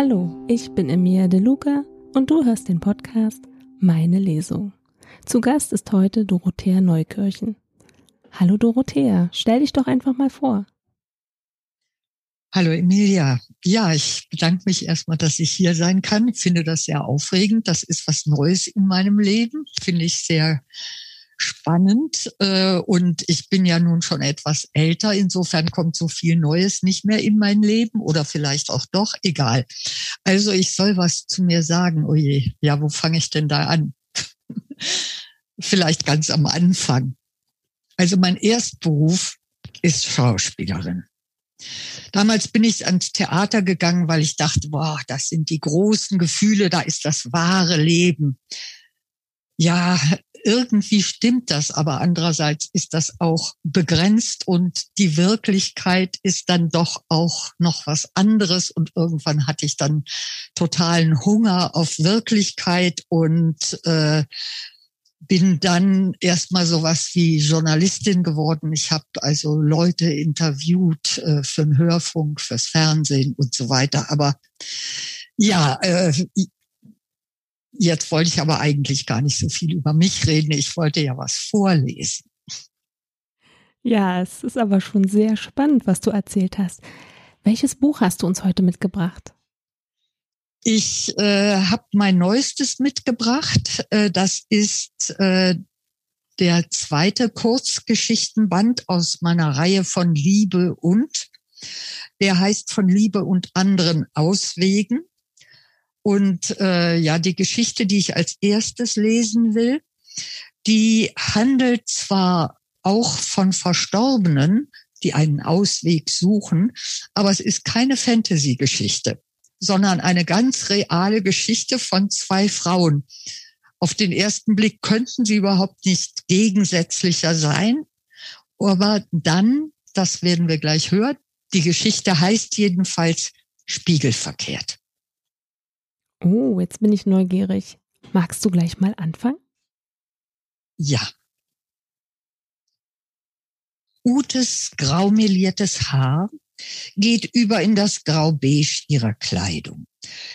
Hallo, ich bin Emilia De Luca und du hörst den Podcast Meine Lesung. Zu Gast ist heute Dorothea Neukirchen. Hallo Dorothea, stell dich doch einfach mal vor. Hallo Emilia. Ja, ich bedanke mich erstmal, dass ich hier sein kann. Ich finde das sehr aufregend. Das ist was Neues in meinem Leben. Finde ich sehr spannend. Äh, und ich bin ja nun schon etwas älter. Insofern kommt so viel Neues nicht mehr in mein Leben oder vielleicht auch doch. Egal. Also ich soll was zu mir sagen. Oh je. Ja, wo fange ich denn da an? vielleicht ganz am Anfang. Also mein Erstberuf ist Schauspielerin. Damals bin ich ans Theater gegangen, weil ich dachte, boah, das sind die großen Gefühle, da ist das wahre Leben. Ja, irgendwie stimmt das, aber andererseits ist das auch begrenzt und die Wirklichkeit ist dann doch auch noch was anderes und irgendwann hatte ich dann totalen Hunger auf Wirklichkeit und äh, bin dann erstmal sowas wie Journalistin geworden. Ich habe also Leute interviewt äh, für den Hörfunk, fürs Fernsehen und so weiter. Aber ja, äh, jetzt wollte ich aber eigentlich gar nicht so viel über mich reden. Ich wollte ja was vorlesen. Ja, es ist aber schon sehr spannend, was du erzählt hast. Welches Buch hast du uns heute mitgebracht? Ich äh, habe mein neuestes mitgebracht. Äh, das ist äh, der zweite Kurzgeschichtenband aus meiner Reihe von Liebe und. Der heißt von Liebe und anderen Auswegen. Und äh, ja, die Geschichte, die ich als erstes lesen will, die handelt zwar auch von Verstorbenen, die einen Ausweg suchen, aber es ist keine Fantasy-Geschichte sondern eine ganz reale Geschichte von zwei Frauen. Auf den ersten Blick könnten sie überhaupt nicht gegensätzlicher sein. Aber dann, das werden wir gleich hören, die Geschichte heißt jedenfalls spiegelverkehrt. Oh, jetzt bin ich neugierig. Magst du gleich mal anfangen? Ja. Utes graumeliertes Haar geht über in das Grau-Beige ihrer Kleidung.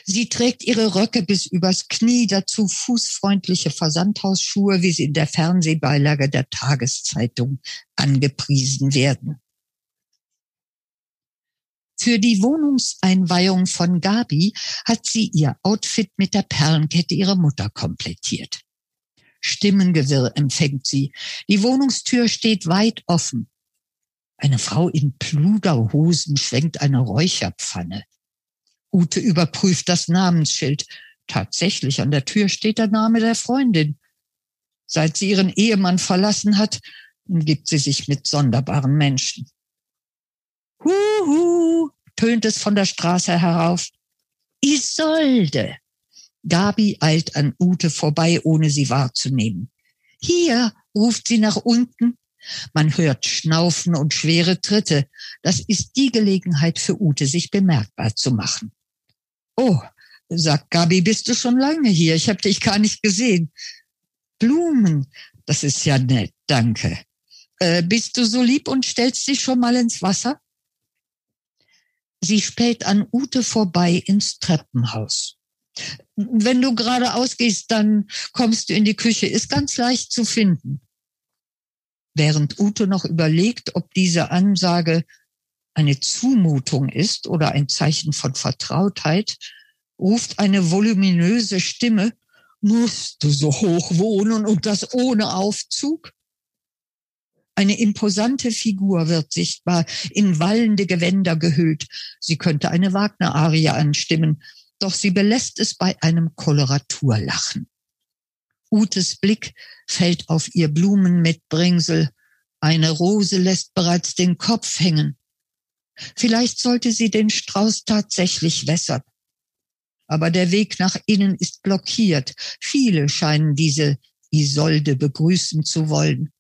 Sie trägt ihre Röcke bis übers Knie, dazu fußfreundliche Versandhausschuhe, wie sie in der Fernsehbeilage der Tageszeitung angepriesen werden. Für die Wohnungseinweihung von Gabi hat sie ihr Outfit mit der Perlenkette ihrer Mutter komplettiert. Stimmengewirr empfängt sie. Die Wohnungstür steht weit offen. Eine Frau in Pluderhosen schwenkt eine Räucherpfanne. Ute überprüft das Namensschild. Tatsächlich, an der Tür steht der Name der Freundin. Seit sie ihren Ehemann verlassen hat, umgibt sie sich mit sonderbaren Menschen. Huhu, tönt es von der Straße herauf. Isolde! Gabi eilt an Ute vorbei, ohne sie wahrzunehmen. Hier, ruft sie nach unten. Man hört Schnaufen und schwere Tritte. Das ist die Gelegenheit für Ute, sich bemerkbar zu machen. Oh, sagt Gabi, bist du schon lange hier? Ich habe dich gar nicht gesehen. Blumen, das ist ja nett, danke. Äh, bist du so lieb und stellst dich schon mal ins Wasser? Sie späht an Ute vorbei ins Treppenhaus. Wenn du geradeaus gehst, dann kommst du in die Küche. Ist ganz leicht zu finden. Während Ute noch überlegt, ob diese Ansage eine Zumutung ist oder ein Zeichen von Vertrautheit, ruft eine voluminöse Stimme, musst du so hoch wohnen und das ohne Aufzug? Eine imposante Figur wird sichtbar, in wallende Gewänder gehüllt. Sie könnte eine Wagner-Arie anstimmen, doch sie belässt es bei einem Koloraturlachen. Utes Blick fällt auf ihr Blumenmitbringsel. Eine Rose lässt bereits den Kopf hängen. Vielleicht sollte sie den Strauß tatsächlich wässern. Aber der Weg nach innen ist blockiert. Viele scheinen diese Isolde begrüßen zu wollen.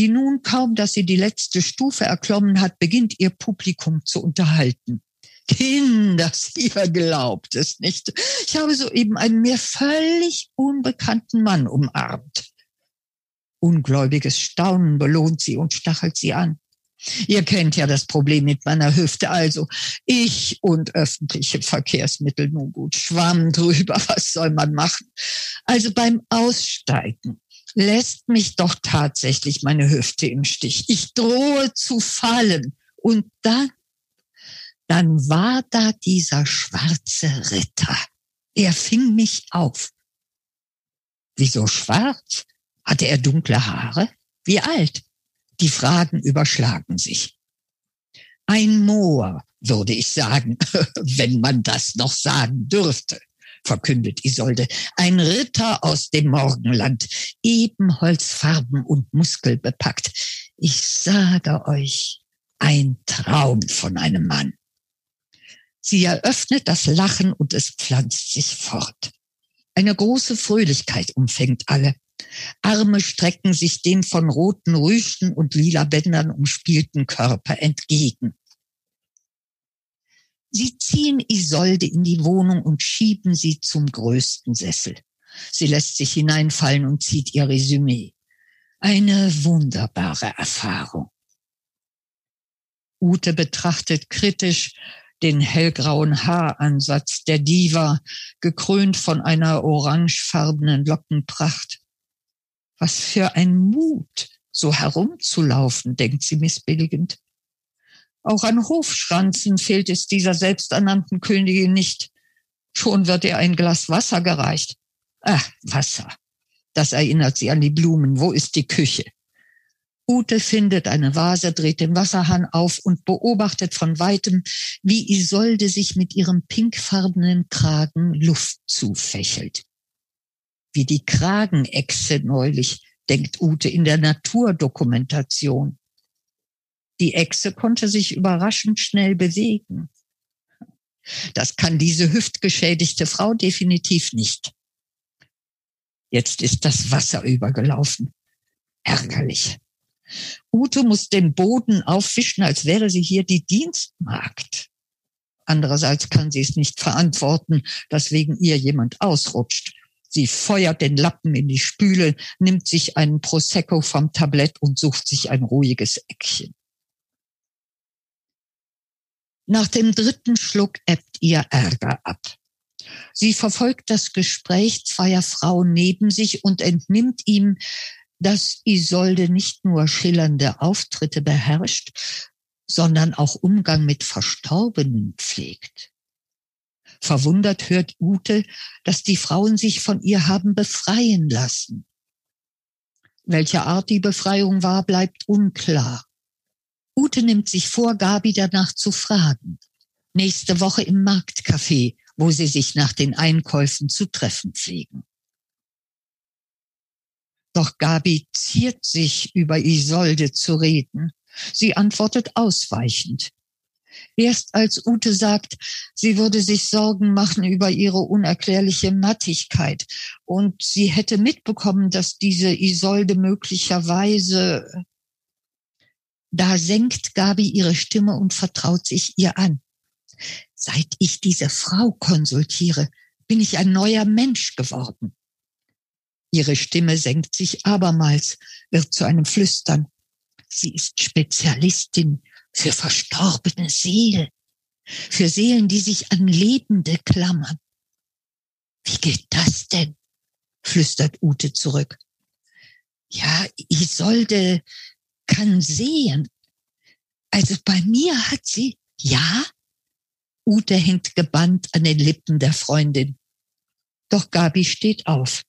Die nun kaum, dass sie die letzte Stufe erklommen hat, beginnt ihr Publikum zu unterhalten. Kinder, ihr glaubt es nicht. Ich habe soeben einen mir völlig unbekannten Mann umarmt. Ungläubiges Staunen belohnt sie und stachelt sie an. Ihr kennt ja das Problem mit meiner Hüfte. Also ich und öffentliche Verkehrsmittel nun gut. Schwamm drüber, was soll man machen? Also beim Aussteigen lässt mich doch tatsächlich meine Hüfte im Stich. Ich drohe zu fallen. Und dann, dann war da dieser schwarze Ritter. Er fing mich auf. Wieso schwarz? Hatte er dunkle Haare? Wie alt? Die Fragen überschlagen sich. Ein Moor, würde ich sagen, wenn man das noch sagen dürfte, verkündet Isolde. Ein Ritter aus dem Morgenland, ebenholzfarben und muskelbepackt. Ich sage euch, ein Traum von einem Mann. Sie eröffnet das Lachen und es pflanzt sich fort. Eine große Fröhlichkeit umfängt alle. Arme strecken sich dem von roten Rüschen und lila Bändern umspielten Körper entgegen. Sie ziehen Isolde in die Wohnung und schieben sie zum größten Sessel. Sie lässt sich hineinfallen und zieht ihr Resümee. Eine wunderbare Erfahrung. Ute betrachtet kritisch den hellgrauen Haaransatz der Diva, gekrönt von einer orangefarbenen Lockenpracht. Was für ein Mut, so herumzulaufen, denkt sie missbilligend. Auch an Hofschranzen fehlt es dieser selbsternannten Königin nicht. Schon wird ihr ein Glas Wasser gereicht. Ah, Wasser. Das erinnert sie an die Blumen. Wo ist die Küche? Ute findet eine Vase, dreht den Wasserhahn auf und beobachtet von weitem, wie Isolde sich mit ihrem pinkfarbenen Kragen Luft zufächelt wie die Kragenechse neulich, denkt Ute in der Naturdokumentation. Die Echse konnte sich überraschend schnell bewegen. Das kann diese hüftgeschädigte Frau definitiv nicht. Jetzt ist das Wasser übergelaufen. Ärgerlich. Ute muss den Boden aufwischen, als wäre sie hier die Dienstmagd. Andererseits kann sie es nicht verantworten, dass wegen ihr jemand ausrutscht. Sie feuert den Lappen in die Spüle, nimmt sich einen Prosecco vom Tablett und sucht sich ein ruhiges Eckchen. Nach dem dritten Schluck ebbt ihr Ärger ab. Sie verfolgt das Gespräch zweier Frauen neben sich und entnimmt ihm, dass Isolde nicht nur schillernde Auftritte beherrscht, sondern auch Umgang mit Verstorbenen pflegt. Verwundert hört Ute, dass die Frauen sich von ihr haben befreien lassen. Welche Art die Befreiung war, bleibt unklar. Ute nimmt sich vor, Gabi danach zu fragen. Nächste Woche im Marktcafé, wo sie sich nach den Einkäufen zu treffen pflegen. Doch Gabi ziert sich, über Isolde zu reden. Sie antwortet ausweichend. Erst als Ute sagt, sie würde sich Sorgen machen über ihre unerklärliche Mattigkeit und sie hätte mitbekommen, dass diese Isolde möglicherweise da senkt Gabi ihre Stimme und vertraut sich ihr an. Seit ich diese Frau konsultiere, bin ich ein neuer Mensch geworden. Ihre Stimme senkt sich abermals, wird zu einem Flüstern. Sie ist Spezialistin für verstorbene Seelen, für Seelen, die sich an Lebende klammern. Wie geht das denn? flüstert Ute zurück. Ja, Isolde kann sehen. Also bei mir hat sie, ja? Ute hängt gebannt an den Lippen der Freundin. Doch Gabi steht auf.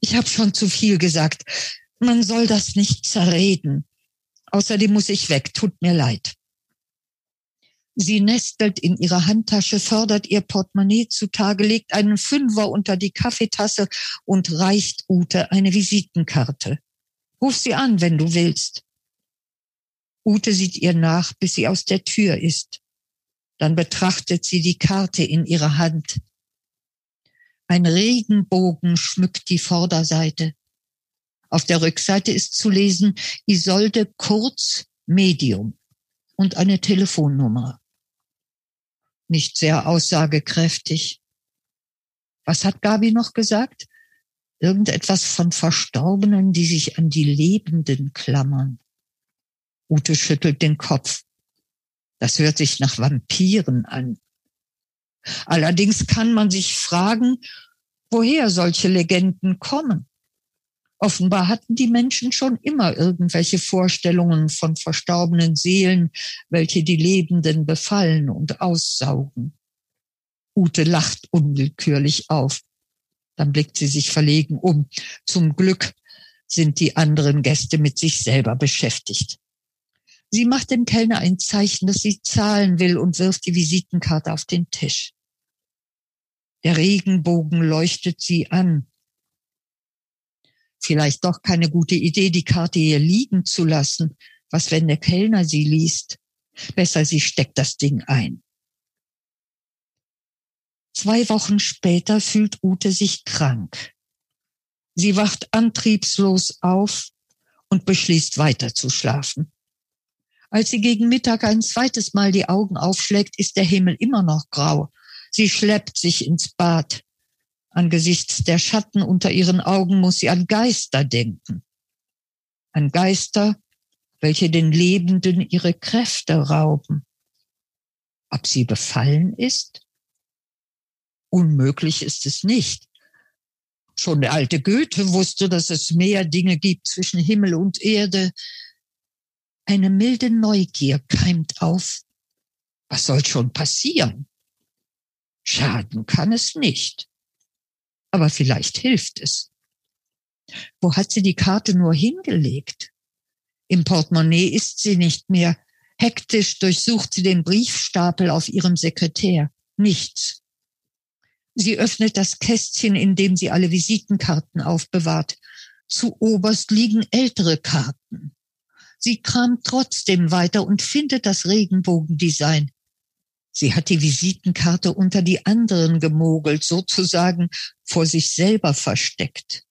Ich habe schon zu viel gesagt. Man soll das nicht zerreden. Außerdem muss ich weg, tut mir leid. Sie nestelt in ihrer Handtasche, fördert ihr Portemonnaie zutage, legt einen Fünfer unter die Kaffeetasse und reicht Ute eine Visitenkarte. Ruf sie an, wenn du willst. Ute sieht ihr nach, bis sie aus der Tür ist. Dann betrachtet sie die Karte in ihrer Hand. Ein Regenbogen schmückt die Vorderseite. Auf der Rückseite ist zu lesen Isolde Kurz Medium und eine Telefonnummer. Nicht sehr aussagekräftig. Was hat Gabi noch gesagt? Irgendetwas von Verstorbenen, die sich an die Lebenden klammern. Ute schüttelt den Kopf. Das hört sich nach Vampiren an. Allerdings kann man sich fragen, woher solche Legenden kommen. Offenbar hatten die Menschen schon immer irgendwelche Vorstellungen von verstorbenen Seelen, welche die Lebenden befallen und aussaugen. Ute lacht unwillkürlich auf. Dann blickt sie sich verlegen um. Zum Glück sind die anderen Gäste mit sich selber beschäftigt. Sie macht dem Kellner ein Zeichen, dass sie zahlen will und wirft die Visitenkarte auf den Tisch. Der Regenbogen leuchtet sie an. Vielleicht doch keine gute Idee, die Karte hier liegen zu lassen. Was, wenn der Kellner sie liest? Besser, sie steckt das Ding ein. Zwei Wochen später fühlt Ute sich krank. Sie wacht antriebslos auf und beschließt weiter zu schlafen. Als sie gegen Mittag ein zweites Mal die Augen aufschlägt, ist der Himmel immer noch grau. Sie schleppt sich ins Bad. Angesichts der Schatten unter ihren Augen muss sie an Geister denken. An Geister, welche den Lebenden ihre Kräfte rauben. Ob sie befallen ist? Unmöglich ist es nicht. Schon der alte Goethe wusste, dass es mehr Dinge gibt zwischen Himmel und Erde. Eine milde Neugier keimt auf. Was soll schon passieren? Schaden kann es nicht. Aber vielleicht hilft es. Wo hat sie die Karte nur hingelegt? Im Portemonnaie ist sie nicht mehr. Hektisch durchsucht sie den Briefstapel auf ihrem Sekretär. Nichts. Sie öffnet das Kästchen, in dem sie alle Visitenkarten aufbewahrt. Zu oberst liegen ältere Karten. Sie kramt trotzdem weiter und findet das Regenbogendesign. Sie hat die Visitenkarte unter die anderen gemogelt, sozusagen vor sich selber versteckt.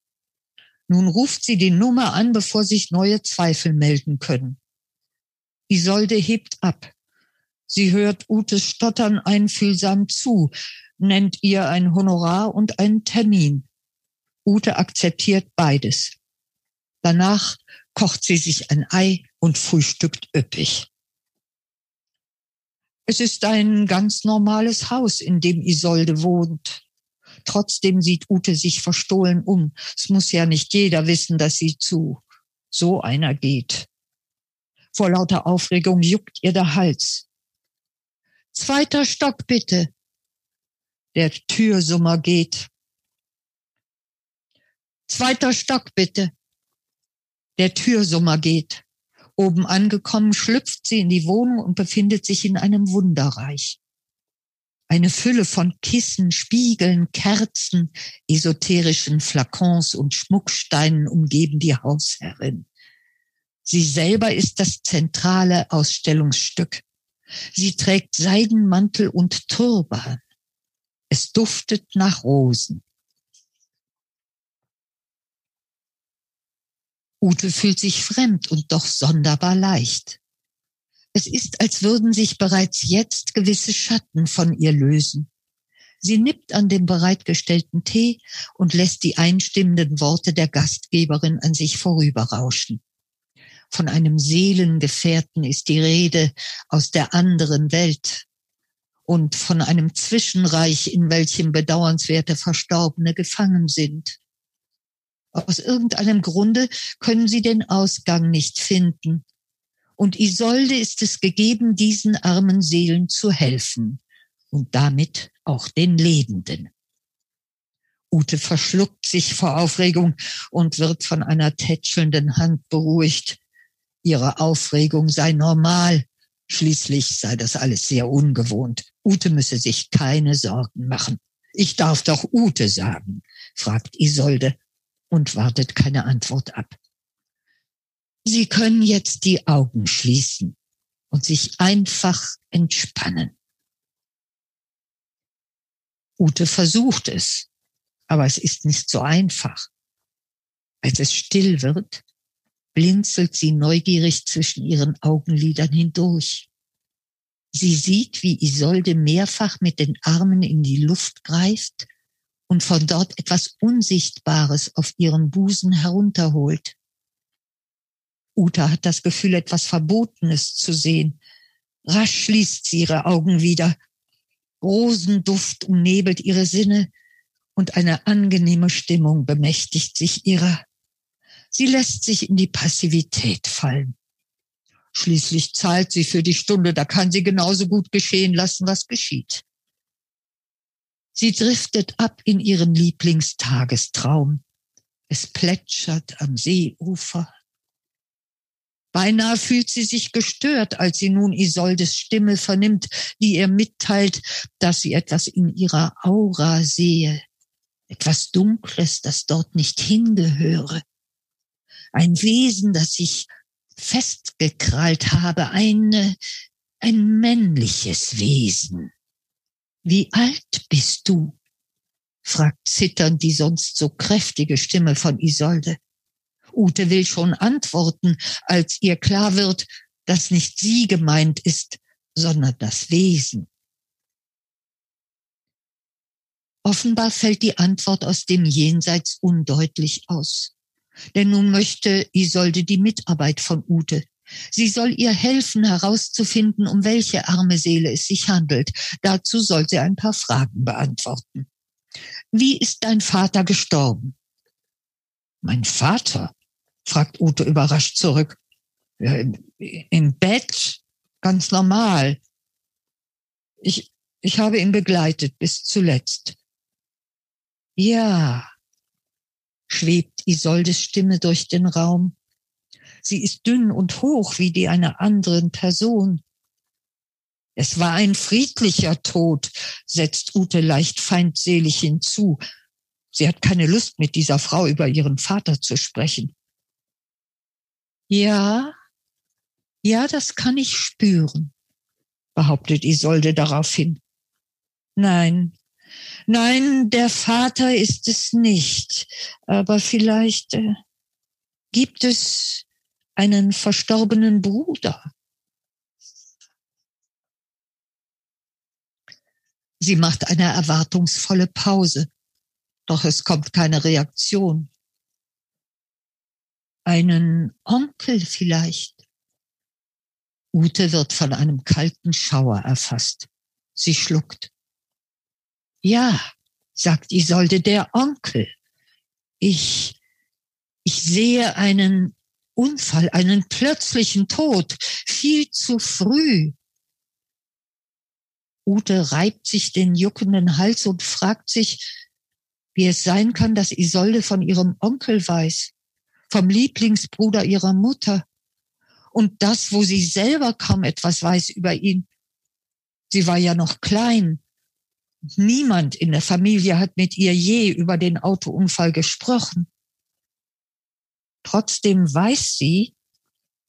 Nun ruft sie die Nummer an, bevor sich neue Zweifel melden können. Isolde hebt ab. Sie hört Utes Stottern einfühlsam zu nennt ihr ein Honorar und einen Termin. Ute akzeptiert beides. Danach kocht sie sich ein Ei und frühstückt üppig. Es ist ein ganz normales Haus, in dem Isolde wohnt. Trotzdem sieht Ute sich verstohlen um. Es muss ja nicht jeder wissen, dass sie zu so einer geht. Vor lauter Aufregung juckt ihr der Hals. Zweiter Stock bitte, der Türsummer geht. Zweiter Stock bitte. Der Türsummer geht. Oben angekommen schlüpft sie in die Wohnung und befindet sich in einem Wunderreich. Eine Fülle von Kissen, Spiegeln, Kerzen, esoterischen Flakons und Schmucksteinen umgeben die Hausherrin. Sie selber ist das zentrale Ausstellungsstück. Sie trägt Seidenmantel und Turban. Es duftet nach Rosen. Ute fühlt sich fremd und doch sonderbar leicht. Es ist, als würden sich bereits jetzt gewisse Schatten von ihr lösen. Sie nippt an dem bereitgestellten Tee und lässt die einstimmenden Worte der Gastgeberin an sich vorüberrauschen. Von einem Seelengefährten ist die Rede aus der anderen Welt, und von einem Zwischenreich, in welchem bedauernswerte Verstorbene gefangen sind. Aus irgendeinem Grunde können sie den Ausgang nicht finden. Und Isolde ist es gegeben, diesen armen Seelen zu helfen und damit auch den Lebenden. Ute verschluckt sich vor Aufregung und wird von einer tätschelnden Hand beruhigt. Ihre Aufregung sei normal, Schließlich sei das alles sehr ungewohnt. Ute müsse sich keine Sorgen machen. Ich darf doch Ute sagen, fragt Isolde und wartet keine Antwort ab. Sie können jetzt die Augen schließen und sich einfach entspannen. Ute versucht es, aber es ist nicht so einfach. Als es still wird, blinzelt sie neugierig zwischen ihren Augenlidern hindurch. Sie sieht, wie Isolde mehrfach mit den Armen in die Luft greift und von dort etwas Unsichtbares auf ihren Busen herunterholt. Uta hat das Gefühl, etwas Verbotenes zu sehen. Rasch schließt sie ihre Augen wieder. Rosenduft umnebelt ihre Sinne und eine angenehme Stimmung bemächtigt sich ihrer. Sie lässt sich in die Passivität fallen. Schließlich zahlt sie für die Stunde, da kann sie genauso gut geschehen lassen, was geschieht. Sie driftet ab in ihren Lieblingstagestraum. Es plätschert am Seeufer. Beinahe fühlt sie sich gestört, als sie nun Isoldes Stimme vernimmt, die ihr mitteilt, dass sie etwas in ihrer Aura sehe, etwas Dunkles, das dort nicht hingehöre. Ein Wesen, das sich festgekrallt habe, eine, ein männliches Wesen. Wie alt bist du? fragt zitternd die sonst so kräftige Stimme von Isolde. Ute will schon antworten, als ihr klar wird, dass nicht sie gemeint ist, sondern das Wesen. Offenbar fällt die Antwort aus dem Jenseits undeutlich aus. Denn nun möchte Isolde die Mitarbeit von Ute. Sie soll ihr helfen, herauszufinden, um welche arme Seele es sich handelt. Dazu soll sie ein paar Fragen beantworten. Wie ist dein Vater gestorben? Mein Vater? fragt Ute überrascht zurück. Ja, Im Bett, ganz normal. Ich, ich habe ihn begleitet bis zuletzt. Ja, schwebt Isoldes Stimme durch den Raum. Sie ist dünn und hoch wie die einer anderen Person. Es war ein friedlicher Tod, setzt Ute leicht feindselig hinzu. Sie hat keine Lust, mit dieser Frau über ihren Vater zu sprechen. Ja, ja, das kann ich spüren, behauptet Isolde daraufhin. Nein, nein, der Vater ist es nicht, aber vielleicht äh, gibt es einen verstorbenen Bruder. Sie macht eine erwartungsvolle Pause, doch es kommt keine Reaktion einen Onkel vielleicht. Ute wird von einem kalten Schauer erfasst. Sie schluckt. Ja, sagt Isolde, der Onkel. Ich, ich sehe einen Unfall, einen plötzlichen Tod, viel zu früh. Ute reibt sich den juckenden Hals und fragt sich, wie es sein kann, dass Isolde von ihrem Onkel weiß vom Lieblingsbruder ihrer Mutter und das, wo sie selber kaum etwas weiß über ihn. Sie war ja noch klein. Niemand in der Familie hat mit ihr je über den Autounfall gesprochen. Trotzdem weiß sie,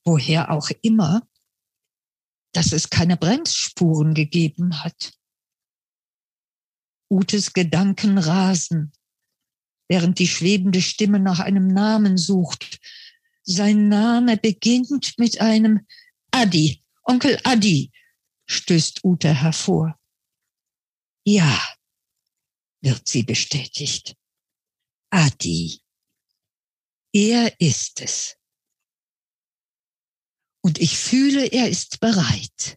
woher auch immer, dass es keine Bremsspuren gegeben hat. Utes Gedanken rasen während die schwebende Stimme nach einem Namen sucht. Sein Name beginnt mit einem Adi, Onkel Adi, stößt Ute hervor. Ja, wird sie bestätigt. Adi. Er ist es. Und ich fühle, er ist bereit.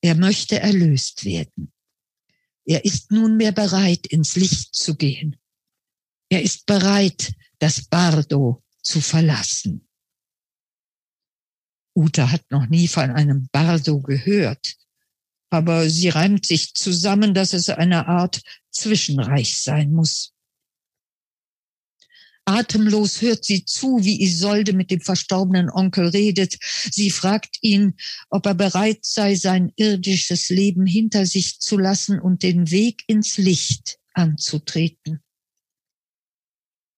Er möchte erlöst werden. Er ist nunmehr bereit, ins Licht zu gehen. Er ist bereit, das Bardo zu verlassen. Uta hat noch nie von einem Bardo gehört, aber sie reimt sich zusammen, dass es eine Art Zwischenreich sein muss. Atemlos hört sie zu, wie Isolde mit dem verstorbenen Onkel redet. Sie fragt ihn, ob er bereit sei, sein irdisches Leben hinter sich zu lassen und den Weg ins Licht anzutreten.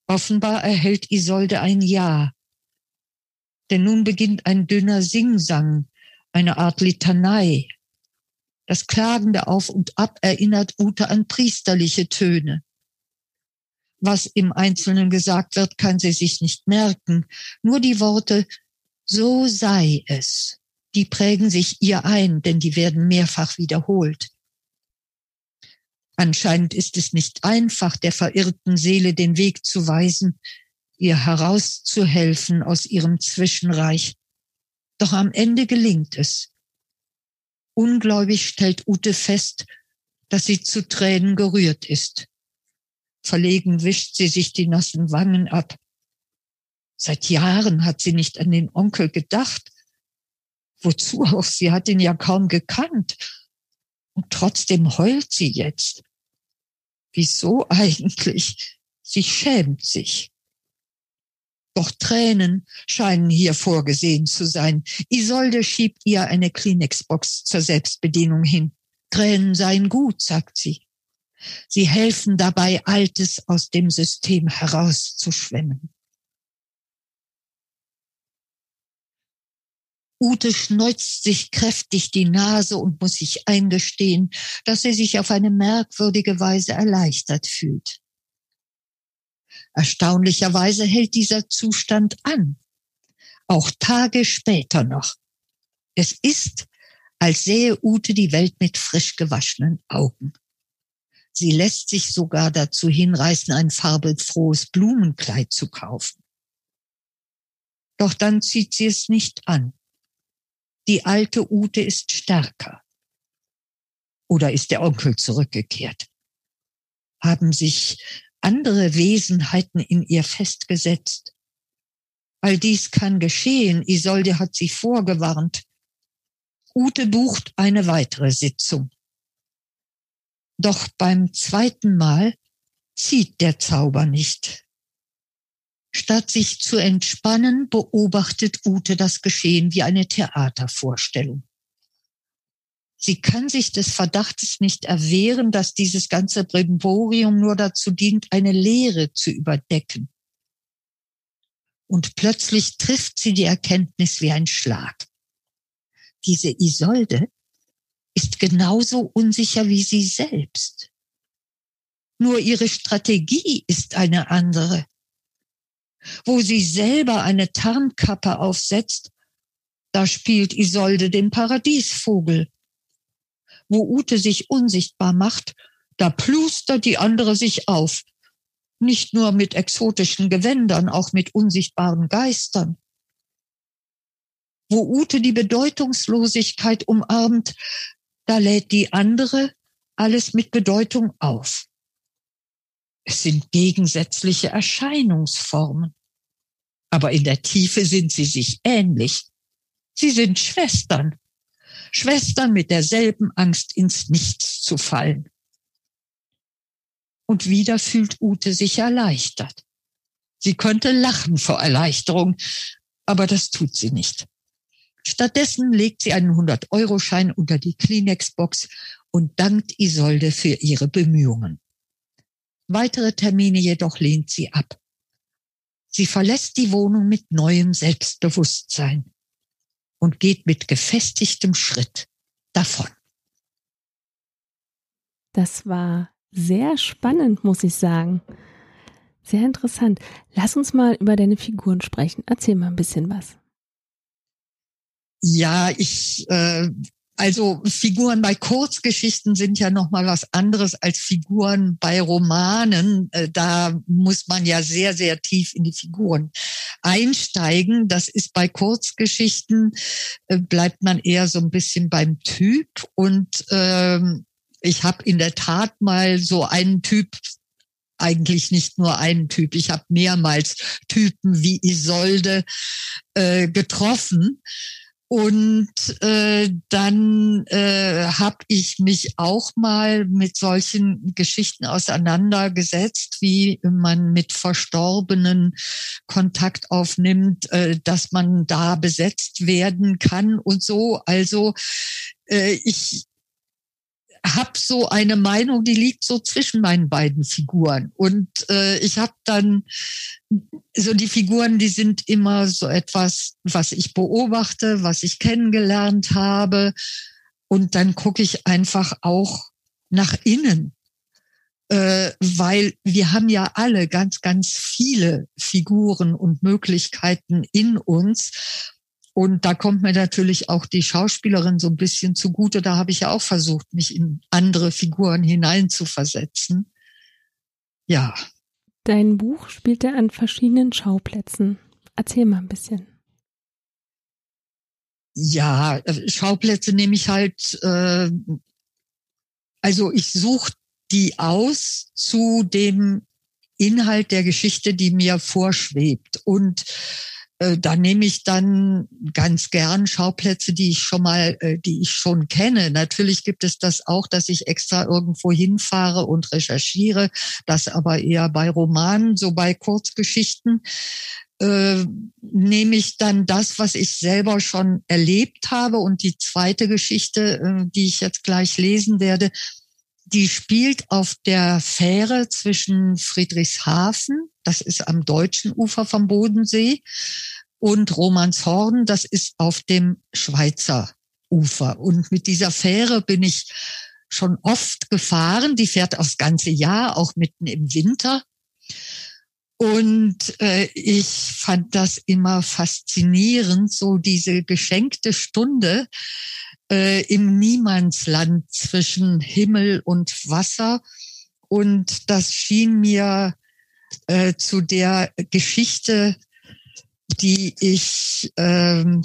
Offenbar erhält Isolde ein Ja. Denn nun beginnt ein dünner Singsang, eine Art Litanei. Das klagende Auf und Ab erinnert Ute an priesterliche Töne. Was im Einzelnen gesagt wird, kann sie sich nicht merken. Nur die Worte so sei es, die prägen sich ihr ein, denn die werden mehrfach wiederholt. Anscheinend ist es nicht einfach, der verirrten Seele den Weg zu weisen. ihr herauszuhelfen aus ihrem Zwischenreich. Doch am Ende gelingt es. Ungläubig stellt Ute fest, dass sie zu Tränen gerührt ist. Verlegen wischt sie sich die nassen Wangen ab. Seit Jahren hat sie nicht an den Onkel gedacht. Wozu auch? Sie hat ihn ja kaum gekannt. Und trotzdem heult sie jetzt. Wieso eigentlich? Sie schämt sich. Doch Tränen scheinen hier vorgesehen zu sein. Isolde schiebt ihr eine Kleenex-Box zur Selbstbedienung hin. Tränen seien gut, sagt sie. Sie helfen dabei, Altes aus dem System herauszuschwemmen. Ute schneuzt sich kräftig die Nase und muss sich eingestehen, dass sie sich auf eine merkwürdige Weise erleichtert fühlt. Erstaunlicherweise hält dieser Zustand an, auch Tage später noch. Es ist, als sähe Ute die Welt mit frisch gewaschenen Augen. Sie lässt sich sogar dazu hinreißen, ein farbelfrohes Blumenkleid zu kaufen. Doch dann zieht sie es nicht an. Die alte Ute ist stärker. Oder ist der Onkel zurückgekehrt? Haben sich andere Wesenheiten in ihr festgesetzt? All dies kann geschehen. Isolde hat sie vorgewarnt. Ute bucht eine weitere Sitzung. Doch beim zweiten Mal zieht der Zauber nicht. Statt sich zu entspannen, beobachtet Ute das Geschehen wie eine Theatervorstellung. Sie kann sich des Verdachtes nicht erwehren, dass dieses ganze Brimborium nur dazu dient, eine Leere zu überdecken. Und plötzlich trifft sie die Erkenntnis wie ein Schlag. Diese Isolde ist genauso unsicher wie sie selbst. Nur ihre Strategie ist eine andere wo sie selber eine Tarnkappe aufsetzt, da spielt Isolde den Paradiesvogel. Wo Ute sich unsichtbar macht, da plustert die andere sich auf. Nicht nur mit exotischen Gewändern, auch mit unsichtbaren Geistern. Wo Ute die Bedeutungslosigkeit umarmt, da lädt die andere alles mit Bedeutung auf. Es sind gegensätzliche Erscheinungsformen. Aber in der Tiefe sind sie sich ähnlich. Sie sind Schwestern. Schwestern mit derselben Angst ins Nichts zu fallen. Und wieder fühlt Ute sich erleichtert. Sie könnte lachen vor Erleichterung, aber das tut sie nicht. Stattdessen legt sie einen 100-Euro-Schein unter die Kleenex-Box und dankt Isolde für ihre Bemühungen. Weitere Termine jedoch lehnt sie ab. Sie verlässt die Wohnung mit neuem Selbstbewusstsein und geht mit gefestigtem Schritt davon. Das war sehr spannend, muss ich sagen. Sehr interessant. Lass uns mal über deine Figuren sprechen. Erzähl mal ein bisschen was. Ja, ich äh, also Figuren bei Kurzgeschichten sind ja noch mal was anderes als Figuren bei Romanen. Äh, da muss man ja sehr sehr tief in die Figuren einsteigen. Das ist bei Kurzgeschichten äh, bleibt man eher so ein bisschen beim Typ und ähm, ich habe in der Tat mal so einen Typ eigentlich nicht nur einen Typ. Ich habe mehrmals Typen wie Isolde äh, getroffen. Und äh, dann äh, habe ich mich auch mal mit solchen Geschichten auseinandergesetzt, wie man mit Verstorbenen Kontakt aufnimmt, äh, dass man da besetzt werden kann und so. Also äh, ich habe so eine Meinung, die liegt so zwischen meinen beiden Figuren. Und äh, ich habe dann so die Figuren, die sind immer so etwas, was ich beobachte, was ich kennengelernt habe. Und dann gucke ich einfach auch nach innen. Äh, weil wir haben ja alle ganz, ganz viele Figuren und Möglichkeiten in uns. Und da kommt mir natürlich auch die Schauspielerin so ein bisschen zugute. Da habe ich ja auch versucht, mich in andere Figuren hineinzuversetzen. Ja. Dein Buch spielt er an verschiedenen Schauplätzen. Erzähl mal ein bisschen. Ja, Schauplätze nehme ich halt, äh, also ich suche die aus zu dem Inhalt der Geschichte, die mir vorschwebt. Und da nehme ich dann ganz gern Schauplätze, die ich schon mal, äh, die ich schon kenne. Natürlich gibt es das auch, dass ich extra irgendwo hinfahre und recherchiere. Das aber eher bei Romanen, so bei Kurzgeschichten. Äh, nehme ich dann das, was ich selber schon erlebt habe. Und die zweite Geschichte, äh, die ich jetzt gleich lesen werde, die spielt auf der Fähre zwischen Friedrichshafen, das ist am deutschen Ufer vom Bodensee, und Romanshorn, das ist auf dem Schweizer Ufer. Und mit dieser Fähre bin ich schon oft gefahren. Die fährt aufs ganze Jahr, auch mitten im Winter. Und äh, ich fand das immer faszinierend, so diese geschenkte Stunde äh, im Niemandsland zwischen Himmel und Wasser. Und das schien mir äh, zu der Geschichte, die ich ähm,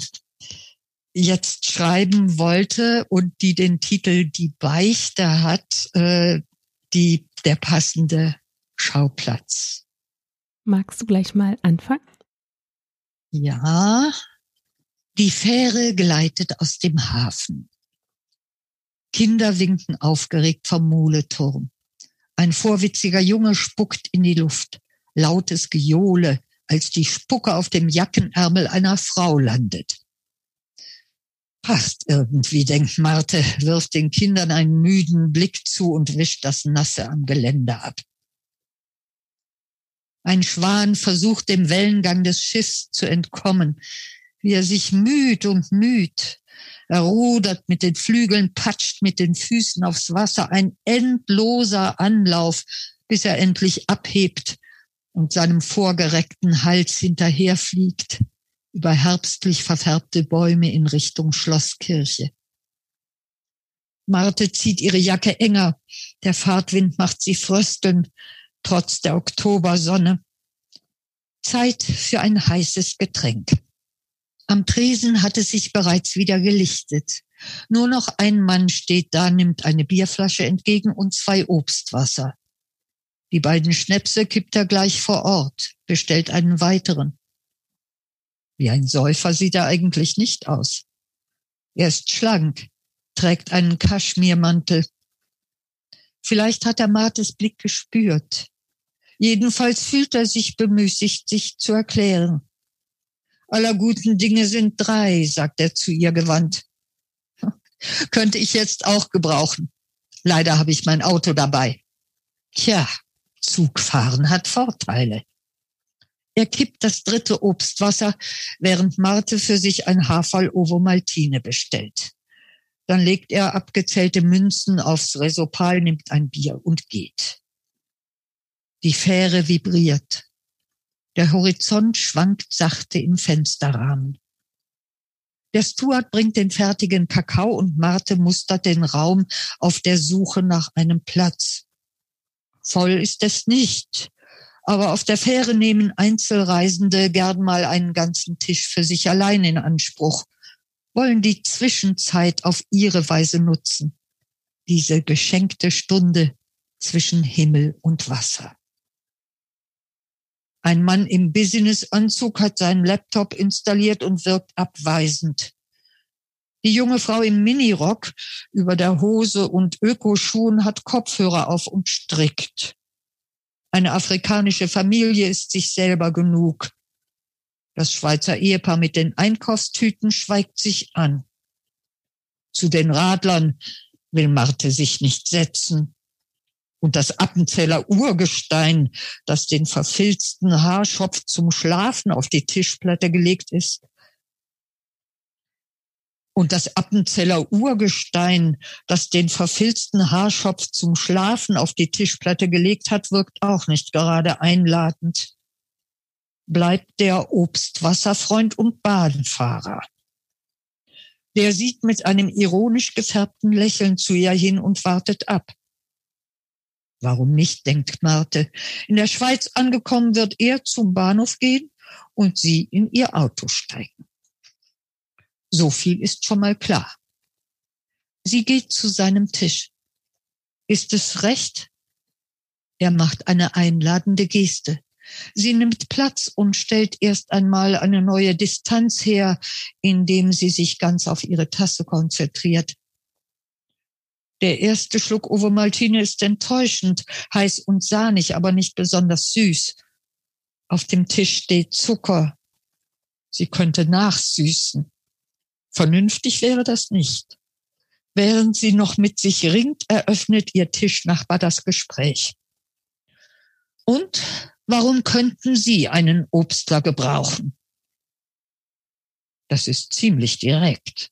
jetzt schreiben wollte und die den Titel Die Beichte hat, äh, die, der passende Schauplatz. Magst du gleich mal anfangen? Ja, die Fähre gleitet aus dem Hafen. Kinder winken aufgeregt vom Moleturm. Ein vorwitziger Junge spuckt in die Luft. Lautes Gejohle, als die Spucke auf dem Jackenärmel einer Frau landet. Passt irgendwie, denkt Marte, wirft den Kindern einen müden Blick zu und wischt das Nasse am Geländer ab. Ein Schwan versucht dem Wellengang des Schiffs zu entkommen wie er sich müht und müht. Er rudert mit den Flügeln, patscht mit den Füßen aufs Wasser, ein endloser Anlauf, bis er endlich abhebt und seinem vorgereckten Hals hinterherfliegt über herbstlich verfärbte Bäume in Richtung Schlosskirche. Marte zieht ihre Jacke enger. Der Fahrtwind macht sie frösteln, trotz der Oktobersonne. Zeit für ein heißes Getränk. Am Tresen hat es sich bereits wieder gelichtet. Nur noch ein Mann steht da, nimmt eine Bierflasche entgegen und zwei Obstwasser. Die beiden Schnäpse kippt er gleich vor Ort, bestellt einen weiteren. Wie ein Säufer sieht er eigentlich nicht aus. Er ist schlank, trägt einen Kaschmirmantel. Vielleicht hat er Martes Blick gespürt. Jedenfalls fühlt er sich bemüßigt, sich zu erklären. Aller guten Dinge sind drei, sagt er zu ihr gewandt. Könnte ich jetzt auch gebrauchen. Leider habe ich mein Auto dabei. Tja, Zugfahren hat Vorteile. Er kippt das dritte Obstwasser, während Marte für sich ein Haferl Ovo Maltine bestellt. Dann legt er abgezählte Münzen aufs Resopal, nimmt ein Bier und geht. Die Fähre vibriert. Der Horizont schwankt sachte im Fensterrahmen. Der Steward bringt den fertigen Kakao und Marte mustert den Raum auf der Suche nach einem Platz. Voll ist es nicht, aber auf der Fähre nehmen Einzelreisende gern mal einen ganzen Tisch für sich allein in Anspruch, wollen die Zwischenzeit auf ihre Weise nutzen, diese geschenkte Stunde zwischen Himmel und Wasser. Ein Mann im Businessanzug hat seinen Laptop installiert und wirkt abweisend. Die junge Frau im Minirock über der Hose und Ökoschuhen hat Kopfhörer auf und strickt. Eine afrikanische Familie ist sich selber genug. Das Schweizer Ehepaar mit den Einkaufstüten schweigt sich an. Zu den Radlern will Marte sich nicht setzen und das Appenzeller Urgestein, das den verfilzten Haarschopf zum Schlafen auf die Tischplatte gelegt ist. Und das Appenzeller Urgestein, das den verfilzten Haarschopf zum Schlafen auf die Tischplatte gelegt hat, wirkt auch nicht gerade einladend. Bleibt der Obstwasserfreund und Badenfahrer. Der sieht mit einem ironisch gefärbten Lächeln zu ihr hin und wartet ab. Warum nicht, denkt Marte. In der Schweiz angekommen wird er zum Bahnhof gehen und sie in ihr Auto steigen. So viel ist schon mal klar. Sie geht zu seinem Tisch. Ist es recht? Er macht eine einladende Geste. Sie nimmt Platz und stellt erst einmal eine neue Distanz her, indem sie sich ganz auf ihre Tasse konzentriert. Der erste Schluck Ovomaltine ist enttäuschend, heiß und sahnig, aber nicht besonders süß. Auf dem Tisch steht Zucker. Sie könnte nachsüßen. Vernünftig wäre das nicht. Während sie noch mit sich ringt, eröffnet ihr Tischnachbar das Gespräch. Und warum könnten Sie einen Obstler gebrauchen? Das ist ziemlich direkt.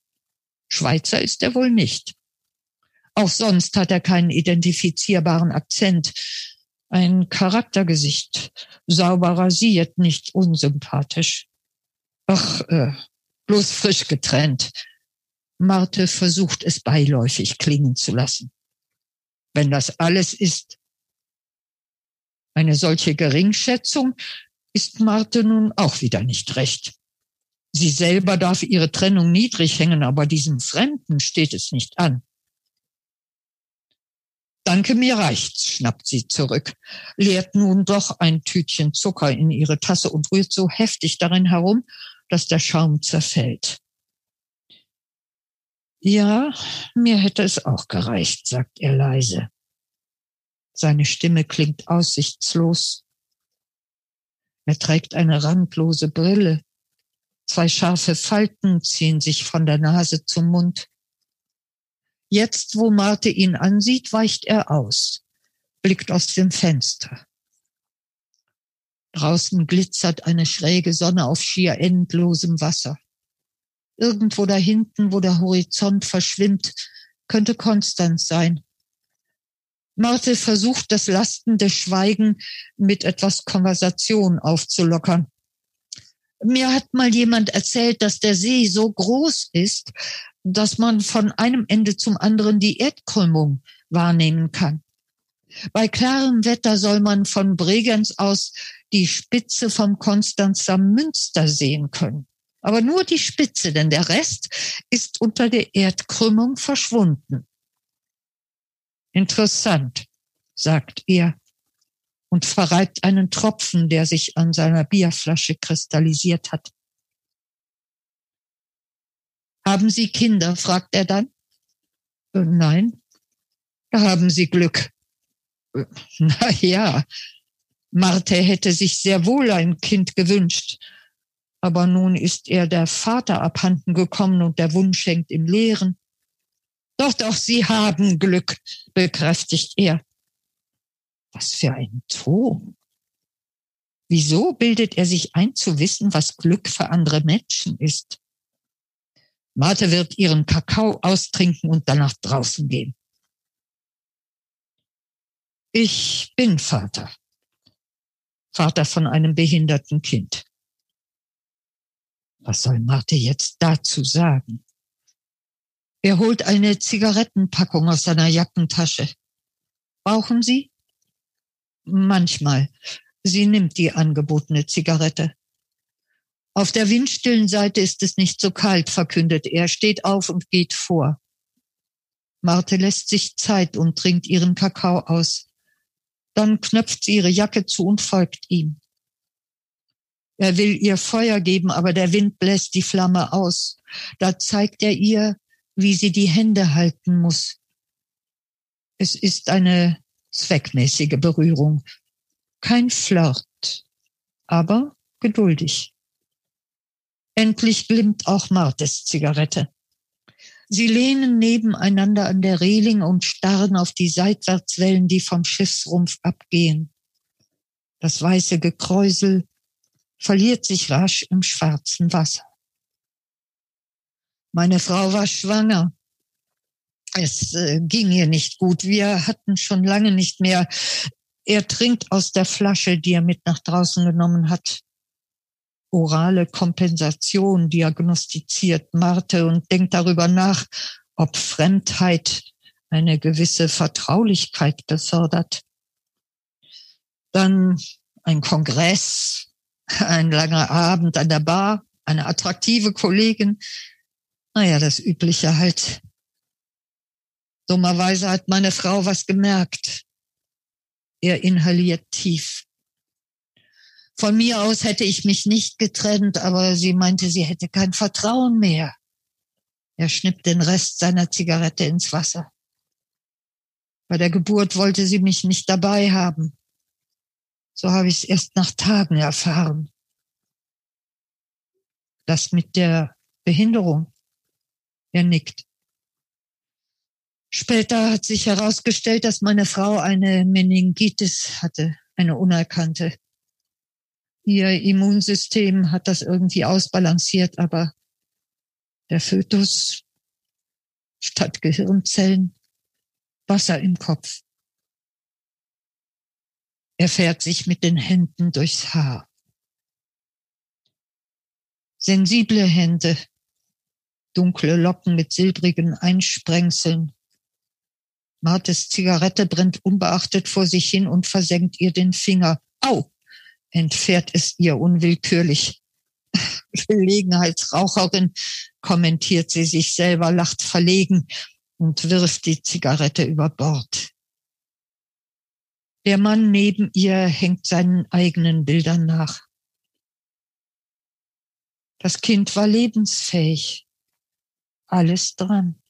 Schweizer ist er wohl nicht. Auch sonst hat er keinen identifizierbaren Akzent. Ein Charaktergesicht, sauber rasiert, nicht unsympathisch. Ach, äh, bloß frisch getrennt. Marte versucht es beiläufig klingen zu lassen. Wenn das alles ist, eine solche Geringschätzung ist Marte nun auch wieder nicht recht. Sie selber darf ihre Trennung niedrig hängen, aber diesem Fremden steht es nicht an. Danke, mir reicht's, schnappt sie zurück, leert nun doch ein Tütchen Zucker in ihre Tasse und rührt so heftig darin herum, dass der Schaum zerfällt. Ja, mir hätte es auch gereicht, sagt er leise. Seine Stimme klingt aussichtslos. Er trägt eine randlose Brille. Zwei scharfe Falten ziehen sich von der Nase zum Mund. Jetzt, wo Marte ihn ansieht, weicht er aus, blickt aus dem Fenster. Draußen glitzert eine schräge Sonne auf schier endlosem Wasser. Irgendwo da hinten, wo der Horizont verschwimmt, könnte Konstanz sein. Marte versucht, das lastende Schweigen mit etwas Konversation aufzulockern. Mir hat mal jemand erzählt, dass der See so groß ist, dass man von einem Ende zum anderen die Erdkrümmung wahrnehmen kann. Bei klarem Wetter soll man von Bregenz aus die Spitze vom Konstanzer Münster sehen können. Aber nur die Spitze, denn der Rest ist unter der Erdkrümmung verschwunden. Interessant, sagt er und verreibt einen Tropfen, der sich an seiner Bierflasche kristallisiert hat. Haben Sie Kinder? fragt er dann. Äh, nein. Da haben Sie Glück. Äh, na ja, Marte hätte sich sehr wohl ein Kind gewünscht. Aber nun ist er der Vater abhanden gekommen und der Wunsch hängt im Leeren. Doch, doch, Sie haben Glück, bekräftigt er. Was für ein Ton. Wieso bildet er sich ein zu wissen, was Glück für andere Menschen ist? Martha wird ihren Kakao austrinken und dann nach draußen gehen. Ich bin Vater. Vater von einem behinderten Kind. Was soll Martha jetzt dazu sagen? Er holt eine Zigarettenpackung aus seiner Jackentasche. Brauchen Sie? Manchmal. Sie nimmt die angebotene Zigarette. Auf der windstillen Seite ist es nicht so kalt, verkündet er, steht auf und geht vor. Marte lässt sich Zeit und trinkt ihren Kakao aus. Dann knöpft sie ihre Jacke zu und folgt ihm. Er will ihr Feuer geben, aber der Wind bläst die Flamme aus. Da zeigt er ihr, wie sie die Hände halten muss. Es ist eine zweckmäßige Berührung, kein Flirt, aber geduldig. Endlich glimmt auch Martes Zigarette. Sie lehnen nebeneinander an der Reling und starren auf die Seitwärtswellen, die vom Schiffsrumpf abgehen. Das weiße Gekräusel verliert sich rasch im schwarzen Wasser. Meine Frau war schwanger. Es äh, ging ihr nicht gut. Wir hatten schon lange nicht mehr. Er trinkt aus der Flasche, die er mit nach draußen genommen hat orale Kompensation diagnostiziert Marte und denkt darüber nach, ob Fremdheit eine gewisse Vertraulichkeit befördert. Dann ein Kongress, ein langer Abend an der Bar, eine attraktive Kollegin. Naja, das Übliche halt. Dummerweise hat meine Frau was gemerkt. Er inhaliert tief. Von mir aus hätte ich mich nicht getrennt, aber sie meinte, sie hätte kein Vertrauen mehr. Er schnippt den Rest seiner Zigarette ins Wasser. Bei der Geburt wollte sie mich nicht dabei haben. So habe ich es erst nach Tagen erfahren. Das mit der Behinderung. Er nickt. Später hat sich herausgestellt, dass meine Frau eine Meningitis hatte, eine unerkannte. Ihr Immunsystem hat das irgendwie ausbalanciert, aber der Fötus statt Gehirnzellen Wasser im Kopf. Er fährt sich mit den Händen durchs Haar. Sensible Hände, dunkle Locken mit silbrigen Einsprengseln. Martes Zigarette brennt unbeachtet vor sich hin und versenkt ihr den Finger. Au! Entfährt es ihr unwillkürlich. Gelegenheitsraucherin, kommentiert sie sich selber, lacht verlegen und wirft die Zigarette über Bord. Der Mann neben ihr hängt seinen eigenen Bildern nach. Das Kind war lebensfähig. Alles dran.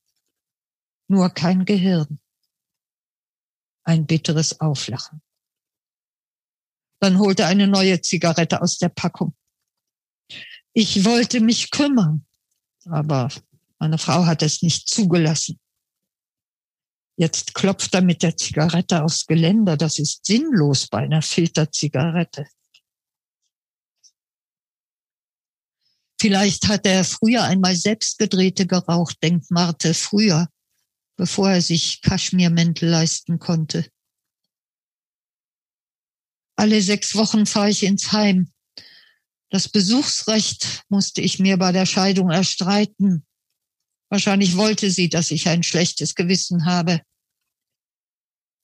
Nur kein Gehirn. Ein bitteres Auflachen. Dann holte eine neue Zigarette aus der Packung. Ich wollte mich kümmern, aber meine Frau hat es nicht zugelassen. Jetzt klopft er mit der Zigarette aufs Geländer. Das ist sinnlos bei einer Filterzigarette. Vielleicht hat er früher einmal selbstgedrehte geraucht, denkt Marte, früher, bevor er sich Kaschmirmäntel leisten konnte. Alle sechs Wochen fahre ich ins Heim. Das Besuchsrecht musste ich mir bei der Scheidung erstreiten. Wahrscheinlich wollte sie, dass ich ein schlechtes Gewissen habe.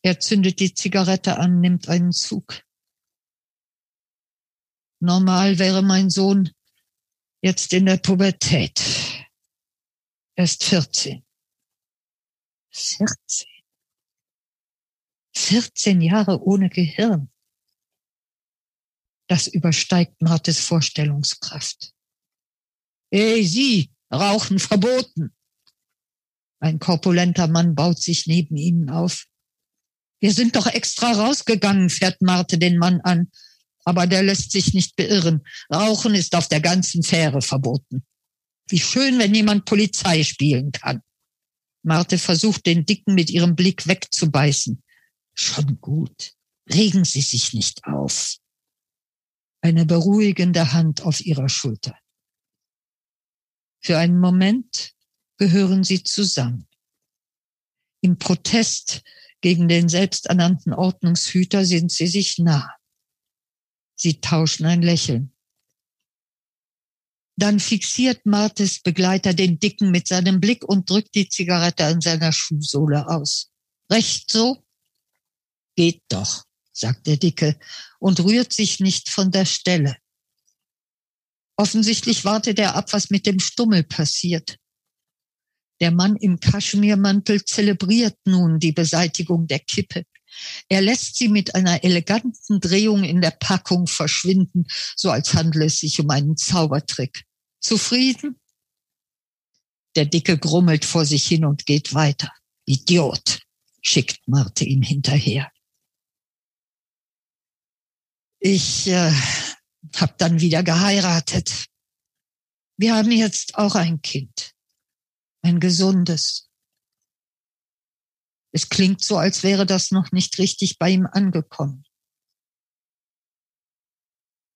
Er zündet die Zigarette an, nimmt einen Zug. Normal wäre mein Sohn jetzt in der Pubertät. Er ist 14. 14. 14 Jahre ohne Gehirn. Das übersteigt Martes Vorstellungskraft. Hey, Sie, Rauchen verboten. Ein korpulenter Mann baut sich neben ihnen auf. Wir sind doch extra rausgegangen, fährt Marte den Mann an. Aber der lässt sich nicht beirren. Rauchen ist auf der ganzen Fähre verboten. Wie schön, wenn jemand Polizei spielen kann. Marte versucht, den Dicken mit ihrem Blick wegzubeißen. Schon gut. Regen Sie sich nicht auf. Eine beruhigende Hand auf ihrer Schulter. Für einen Moment gehören sie zusammen. Im Protest gegen den selbsternannten Ordnungshüter sind sie sich nah. Sie tauschen ein Lächeln. Dann fixiert Martes Begleiter den Dicken mit seinem Blick und drückt die Zigarette an seiner Schuhsohle aus. Recht so? Geht doch, sagt der Dicke und rührt sich nicht von der Stelle. Offensichtlich wartet er ab, was mit dem Stummel passiert. Der Mann im Kaschmirmantel zelebriert nun die Beseitigung der Kippe. Er lässt sie mit einer eleganten Drehung in der Packung verschwinden, so als handle es sich um einen Zaubertrick. Zufrieden? Der Dicke grummelt vor sich hin und geht weiter. Idiot, schickt Marte ihm hinterher. Ich äh, hab dann wieder geheiratet. Wir haben jetzt auch ein Kind ein gesundes. Es klingt so, als wäre das noch nicht richtig bei ihm angekommen.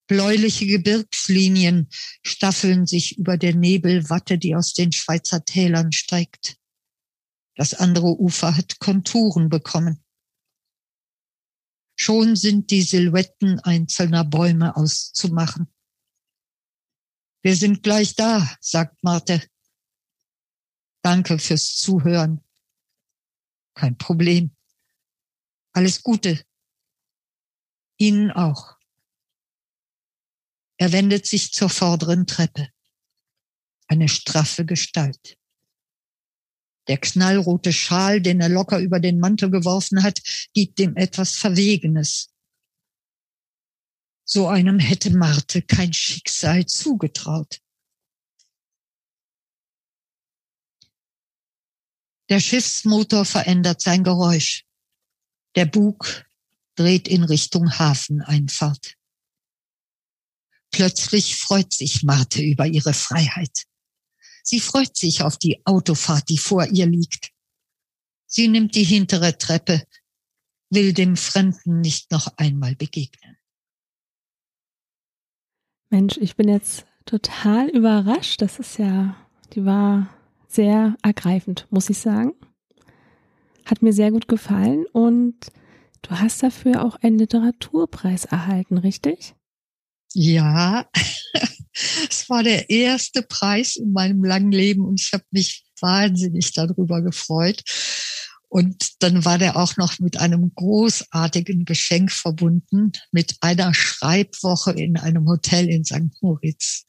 Bläuliche Gebirgslinien staffeln sich über der Nebelwatte, die aus den Schweizer Tälern steigt. Das andere Ufer hat Konturen bekommen. Schon sind die Silhouetten einzelner Bäume auszumachen. Wir sind gleich da, sagt Marte. Danke fürs Zuhören. Kein Problem. Alles Gute. Ihnen auch. Er wendet sich zur vorderen Treppe. Eine straffe Gestalt. Der knallrote Schal, den er locker über den Mantel geworfen hat, gibt ihm etwas Verwegenes. So einem hätte Marte kein Schicksal zugetraut. Der Schiffsmotor verändert sein Geräusch. Der Bug dreht in Richtung Hafeneinfahrt. Plötzlich freut sich Marte über ihre Freiheit. Sie freut sich auf die Autofahrt, die vor ihr liegt. Sie nimmt die hintere Treppe, will dem Fremden nicht noch einmal begegnen. Mensch, ich bin jetzt total überrascht. Das ist ja, die war sehr ergreifend, muss ich sagen. Hat mir sehr gut gefallen und du hast dafür auch einen Literaturpreis erhalten, richtig? Ja, es war der erste Preis in meinem langen Leben und ich habe mich wahnsinnig darüber gefreut. Und dann war der auch noch mit einem großartigen Geschenk verbunden, mit einer Schreibwoche in einem Hotel in St. Moritz.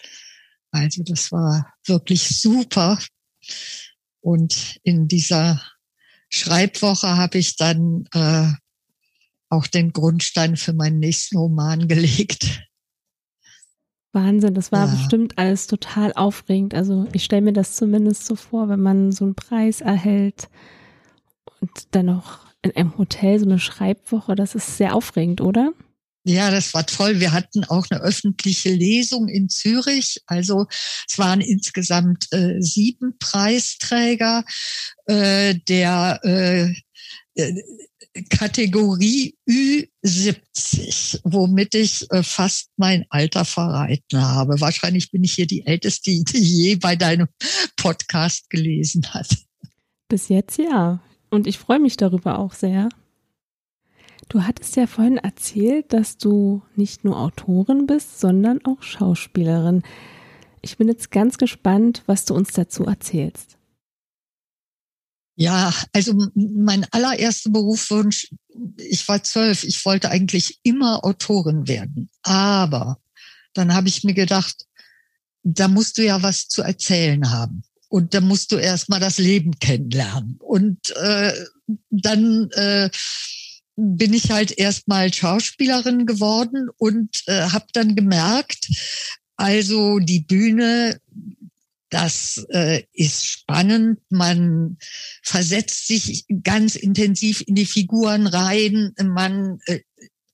Also das war wirklich super. Und in dieser Schreibwoche habe ich dann äh, auch den Grundstein für meinen nächsten Roman gelegt. Wahnsinn, das war ja. bestimmt alles total aufregend. Also ich stelle mir das zumindest so vor, wenn man so einen Preis erhält und dann noch in einem Hotel so eine Schreibwoche, das ist sehr aufregend, oder? Ja, das war toll. Wir hatten auch eine öffentliche Lesung in Zürich. Also es waren insgesamt äh, sieben Preisträger äh, der äh, äh Kategorie Ü70, womit ich äh, fast mein Alter verraten habe. Wahrscheinlich bin ich hier die Älteste, die je bei deinem Podcast gelesen hat. Bis jetzt ja. Und ich freue mich darüber auch sehr. Du hattest ja vorhin erzählt, dass du nicht nur Autorin bist, sondern auch Schauspielerin. Ich bin jetzt ganz gespannt, was du uns dazu erzählst. Ja, also mein allererster Berufswunsch, ich war zwölf, ich wollte eigentlich immer Autorin werden. Aber dann habe ich mir gedacht, da musst du ja was zu erzählen haben. Und da musst du erst mal das Leben kennenlernen. Und äh, dann äh, bin ich halt erstmal Schauspielerin geworden und äh, habe dann gemerkt, also die Bühne, das äh, ist spannend. Man versetzt sich ganz intensiv in die Figuren rein. Man äh,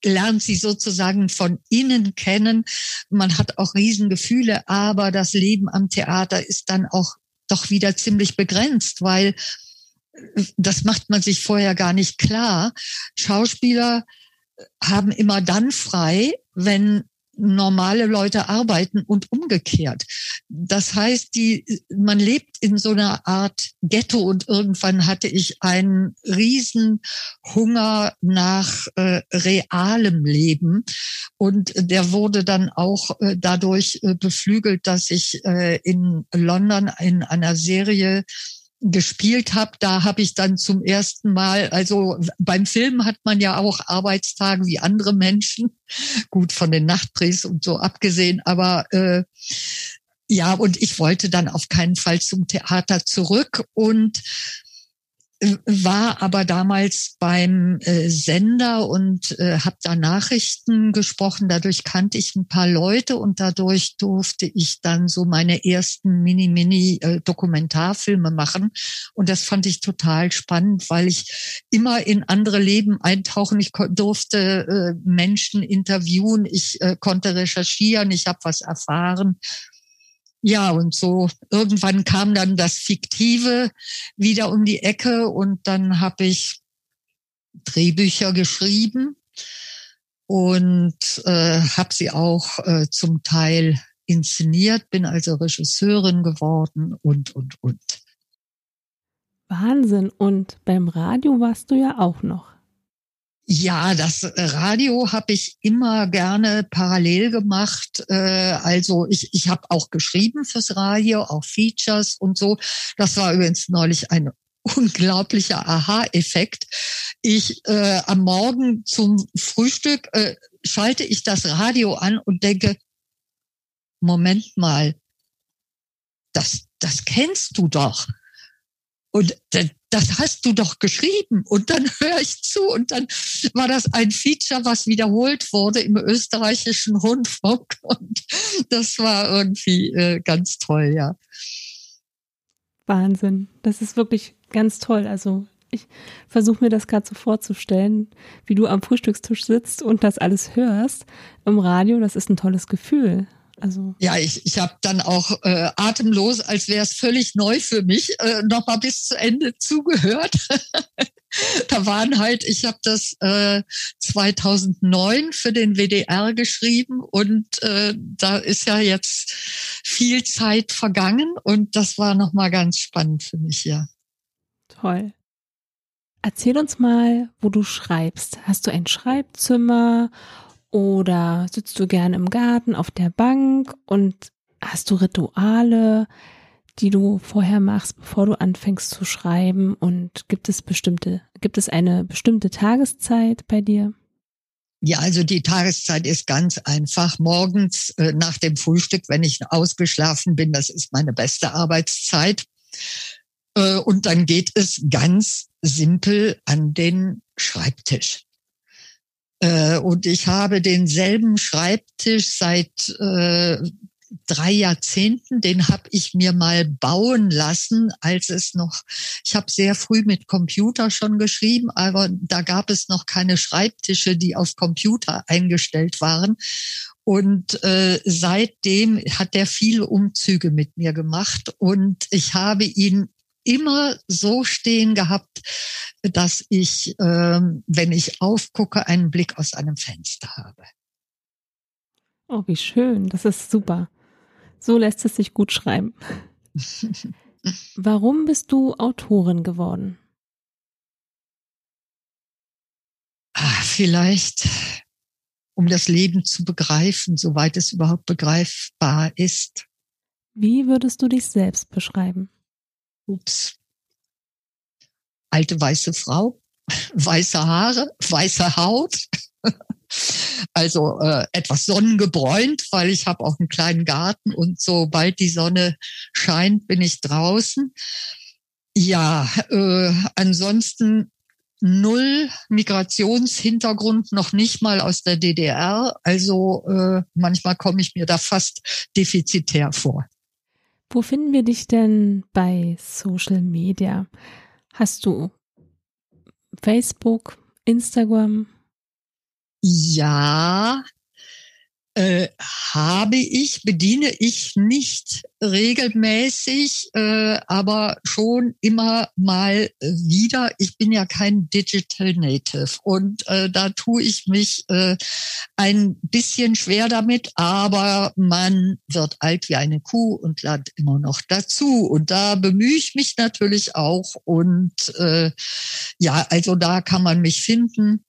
lernt sie sozusagen von innen kennen. Man hat auch Riesengefühle, aber das Leben am Theater ist dann auch doch wieder ziemlich begrenzt, weil das macht man sich vorher gar nicht klar. Schauspieler haben immer dann frei, wenn normale Leute arbeiten und umgekehrt. Das heißt, die, man lebt in so einer Art Ghetto und irgendwann hatte ich einen riesen Hunger nach äh, realem Leben und der wurde dann auch äh, dadurch äh, beflügelt, dass ich äh, in London in einer Serie gespielt habe, da habe ich dann zum ersten Mal, also beim Film hat man ja auch Arbeitstage wie andere Menschen, gut von den Nachtdrehs und so abgesehen, aber äh, ja, und ich wollte dann auf keinen Fall zum Theater zurück. Und war aber damals beim äh, Sender und äh, habe da Nachrichten gesprochen. Dadurch kannte ich ein paar Leute und dadurch durfte ich dann so meine ersten Mini-Mini-Dokumentarfilme äh, machen. Und das fand ich total spannend, weil ich immer in andere Leben eintauchen. Ich durfte äh, Menschen interviewen, ich äh, konnte recherchieren, ich habe was erfahren. Ja, und so irgendwann kam dann das Fiktive wieder um die Ecke und dann habe ich Drehbücher geschrieben und äh, habe sie auch äh, zum Teil inszeniert, bin also Regisseurin geworden und, und, und. Wahnsinn. Und beim Radio warst du ja auch noch. Ja, das Radio habe ich immer gerne parallel gemacht. Äh, also ich, ich habe auch geschrieben fürs Radio, auch Features und so. Das war übrigens neulich ein unglaublicher Aha-Effekt. Ich äh, am Morgen zum Frühstück äh, schalte ich das Radio an und denke, Moment mal, das, das kennst du doch. Und das hast du doch geschrieben. Und dann höre ich zu und dann war das ein Feature, was wiederholt wurde im österreichischen Rundfunk. Und das war irgendwie äh, ganz toll, ja. Wahnsinn. Das ist wirklich ganz toll. Also ich versuche mir das gerade so vorzustellen, wie du am Frühstückstisch sitzt und das alles hörst im Radio. Das ist ein tolles Gefühl. Also ja, ich, ich habe dann auch äh, atemlos, als wäre es völlig neu für mich, äh, noch mal bis zu Ende zugehört. da waren halt, ich habe das äh, 2009 für den WDR geschrieben und äh, da ist ja jetzt viel Zeit vergangen und das war noch mal ganz spannend für mich, ja. Toll. Erzähl uns mal, wo du schreibst. Hast du ein Schreibzimmer oder sitzt du gern im Garten auf der Bank und hast du Rituale, die du vorher machst, bevor du anfängst zu schreiben? Und gibt es bestimmte, gibt es eine bestimmte Tageszeit bei dir? Ja, also die Tageszeit ist ganz einfach. Morgens äh, nach dem Frühstück, wenn ich ausgeschlafen bin, das ist meine beste Arbeitszeit. Äh, und dann geht es ganz simpel an den Schreibtisch. Äh, und ich habe denselben Schreibtisch seit äh, drei Jahrzehnten, den habe ich mir mal bauen lassen, als es noch, ich habe sehr früh mit Computer schon geschrieben, aber da gab es noch keine Schreibtische, die auf Computer eingestellt waren. Und äh, seitdem hat der viele Umzüge mit mir gemacht und ich habe ihn immer so stehen gehabt, dass ich, ähm, wenn ich aufgucke, einen Blick aus einem Fenster habe. Oh, wie schön. Das ist super. So lässt es sich gut schreiben. Warum bist du Autorin geworden? Ah, vielleicht, um das Leben zu begreifen, soweit es überhaupt begreifbar ist. Wie würdest du dich selbst beschreiben? Ups, alte weiße Frau, weiße Haare, weiße Haut, also äh, etwas sonnengebräunt, weil ich habe auch einen kleinen Garten und sobald die Sonne scheint, bin ich draußen. Ja, äh, ansonsten null Migrationshintergrund, noch nicht mal aus der DDR. Also äh, manchmal komme ich mir da fast defizitär vor. Wo finden wir dich denn bei Social Media? Hast du Facebook, Instagram? Ja, äh, habe ich, bediene ich nicht regelmäßig, äh, aber schon immer mal wieder. Ich bin ja kein Digital Native und äh, da tue ich mich äh, ein bisschen schwer damit, aber man wird alt wie eine Kuh und lernt immer noch dazu. Und da bemühe ich mich natürlich auch. Und äh, ja, also da kann man mich finden.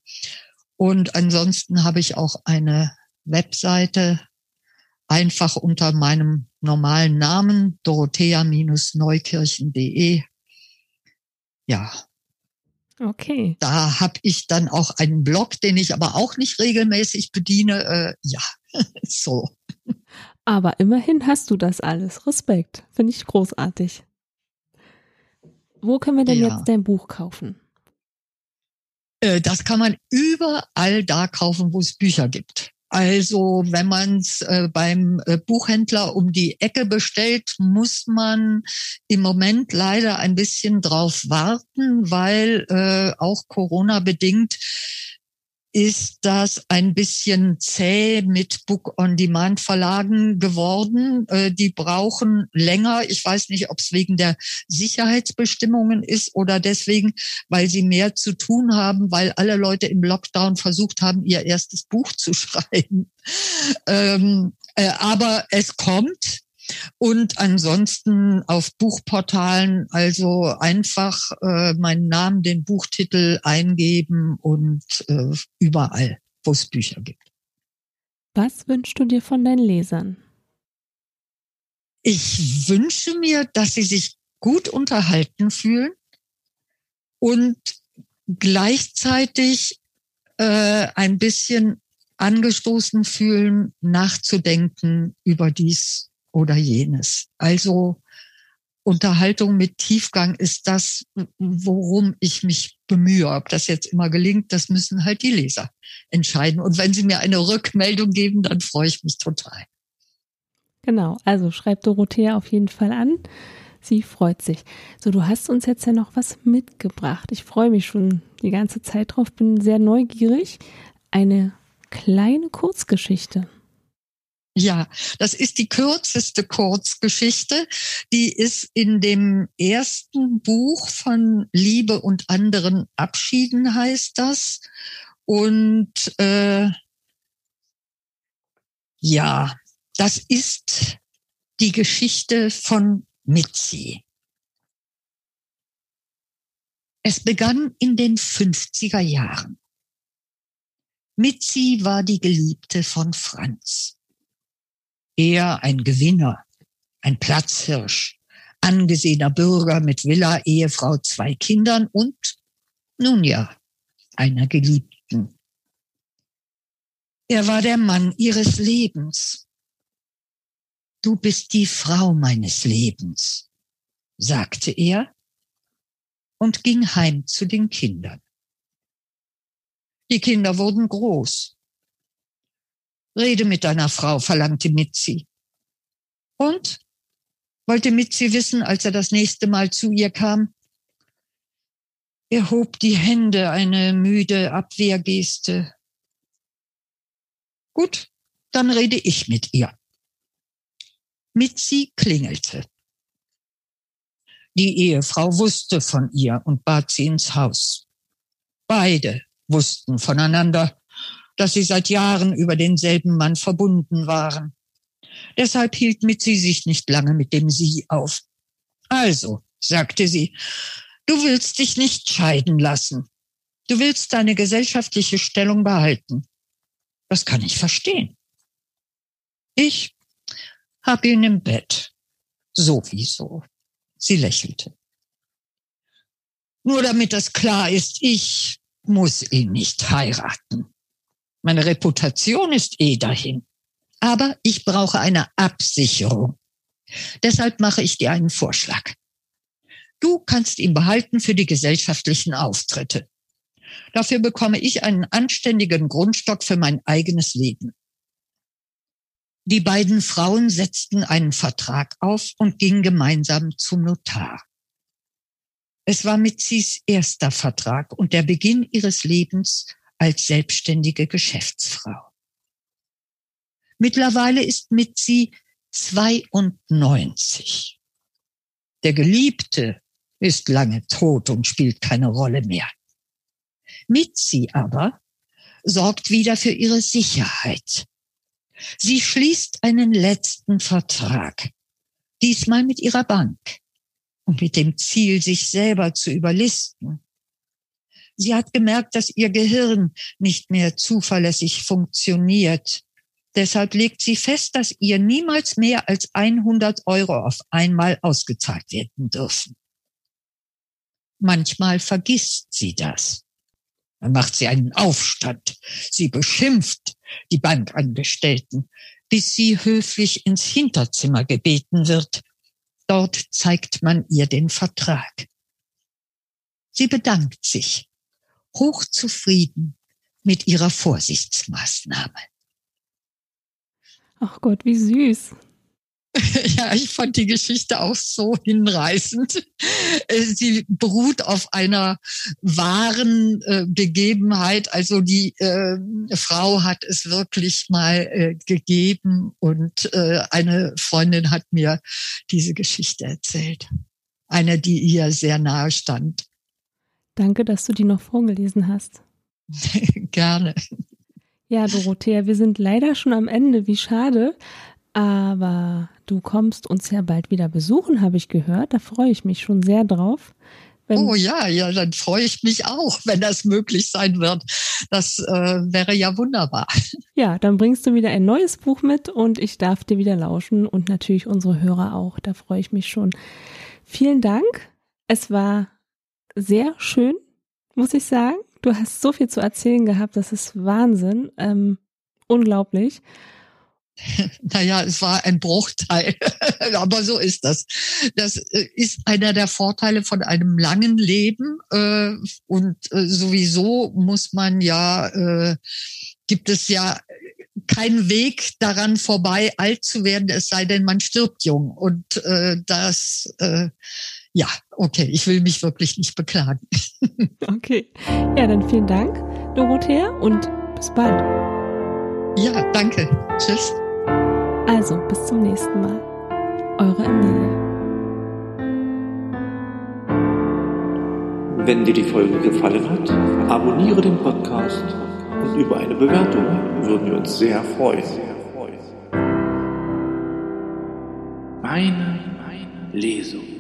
Und ansonsten habe ich auch eine Webseite einfach unter meinem normalen Namen dorothea-neukirchen.de. Ja. Okay. Da habe ich dann auch einen Blog, den ich aber auch nicht regelmäßig bediene. Äh, ja, so. Aber immerhin hast du das alles. Respekt. Finde ich großartig. Wo können wir denn ja. jetzt dein Buch kaufen? Äh, das kann man überall da kaufen, wo es Bücher gibt. Also wenn man es äh, beim äh, Buchhändler um die Ecke bestellt, muss man im Moment leider ein bisschen drauf warten, weil äh, auch Corona bedingt ist das ein bisschen zäh mit Book-on-Demand-Verlagen geworden. Äh, die brauchen länger. Ich weiß nicht, ob es wegen der Sicherheitsbestimmungen ist oder deswegen, weil sie mehr zu tun haben, weil alle Leute im Lockdown versucht haben, ihr erstes Buch zu schreiben. Ähm, äh, aber es kommt. Und ansonsten auf Buchportalen, also einfach äh, meinen Namen, den Buchtitel eingeben und äh, überall, wo es Bücher gibt. Was wünschst du dir von deinen Lesern? Ich wünsche mir, dass sie sich gut unterhalten fühlen und gleichzeitig äh, ein bisschen angestoßen fühlen, nachzudenken über dies oder jenes. Also Unterhaltung mit Tiefgang ist das, worum ich mich bemühe. Ob das jetzt immer gelingt, das müssen halt die Leser entscheiden. Und wenn sie mir eine Rückmeldung geben, dann freue ich mich total. Genau, also schreibt Dorothea auf jeden Fall an. Sie freut sich. So, du hast uns jetzt ja noch was mitgebracht. Ich freue mich schon die ganze Zeit drauf, bin sehr neugierig. Eine kleine Kurzgeschichte. Ja, das ist die kürzeste Kurzgeschichte. Die ist in dem ersten Buch von Liebe und anderen Abschieden heißt das. Und äh, ja, das ist die Geschichte von Mitzi. Es begann in den 50er Jahren. Mitzi war die Geliebte von Franz. Er ein Gewinner, ein Platzhirsch, angesehener Bürger mit Villa, Ehefrau, zwei Kindern und, nun ja, einer Geliebten. Er war der Mann ihres Lebens. Du bist die Frau meines Lebens, sagte er und ging heim zu den Kindern. Die Kinder wurden groß. Rede mit deiner Frau, verlangte Mitzi. Und? wollte Mitzi wissen, als er das nächste Mal zu ihr kam. Er hob die Hände, eine müde Abwehrgeste. Gut, dann rede ich mit ihr. Mitzi klingelte. Die Ehefrau wusste von ihr und bat sie ins Haus. Beide wussten voneinander, dass sie seit Jahren über denselben Mann verbunden waren. Deshalb hielt Mitzi sich nicht lange mit dem Sie auf. Also, sagte sie, du willst dich nicht scheiden lassen. Du willst deine gesellschaftliche Stellung behalten. Das kann ich verstehen. Ich hab ihn im Bett. Sowieso. Sie lächelte. Nur damit das klar ist, ich muss ihn nicht heiraten. Meine Reputation ist eh dahin. Aber ich brauche eine Absicherung. Deshalb mache ich dir einen Vorschlag. Du kannst ihn behalten für die gesellschaftlichen Auftritte. Dafür bekomme ich einen anständigen Grundstock für mein eigenes Leben. Die beiden Frauen setzten einen Vertrag auf und gingen gemeinsam zum Notar. Es war Mitzis erster Vertrag und der Beginn ihres Lebens als selbstständige Geschäftsfrau. Mittlerweile ist Mitzi 92. Der Geliebte ist lange tot und spielt keine Rolle mehr. Mitzi aber sorgt wieder für ihre Sicherheit. Sie schließt einen letzten Vertrag, diesmal mit ihrer Bank und mit dem Ziel, sich selber zu überlisten. Sie hat gemerkt, dass ihr Gehirn nicht mehr zuverlässig funktioniert. Deshalb legt sie fest, dass ihr niemals mehr als 100 Euro auf einmal ausgezahlt werden dürfen. Manchmal vergisst sie das. Dann macht sie einen Aufstand. Sie beschimpft die Bankangestellten, bis sie höflich ins Hinterzimmer gebeten wird Dort zeigt man ihr den Vertrag. Sie bedankt sich, hochzufrieden mit ihrer Vorsichtsmaßnahme. Ach Gott, wie süß. Ja, ich fand die Geschichte auch so hinreißend. Äh, sie beruht auf einer wahren äh, Begebenheit. Also die äh, Frau hat es wirklich mal äh, gegeben und äh, eine Freundin hat mir diese Geschichte erzählt. Eine, die ihr sehr nahe stand. Danke, dass du die noch vorgelesen hast. Gerne. Ja, Dorothea, wir sind leider schon am Ende. Wie schade. Aber du kommst uns ja bald wieder besuchen, habe ich gehört. Da freue ich mich schon sehr drauf. oh ja, ja, dann freue ich mich auch, wenn das möglich sein wird. Das äh, wäre ja wunderbar. Ja, dann bringst du wieder ein neues Buch mit und ich darf dir wieder lauschen und natürlich unsere Hörer auch. Da freue ich mich schon. Vielen Dank. Es war sehr schön, muss ich sagen. Du hast so viel zu erzählen gehabt, das ist Wahnsinn. Ähm, unglaublich. Naja, es war ein Bruchteil, aber so ist das. Das äh, ist einer der Vorteile von einem langen Leben äh, und äh, sowieso muss man ja, gibt es ja keinen Weg daran vorbei, alt zu werden, es sei denn, man stirbt jung. Und äh, das, äh, ja, okay, ich will mich wirklich nicht beklagen. okay, ja, dann vielen Dank, Dorothea, und bis bald. Ja, danke. Tschüss. Also, bis zum nächsten Mal. Eure Emilie. Wenn dir die Folge gefallen hat, abonniere den Podcast und über eine Bewertung würden wir uns sehr freuen. Meine Lesung.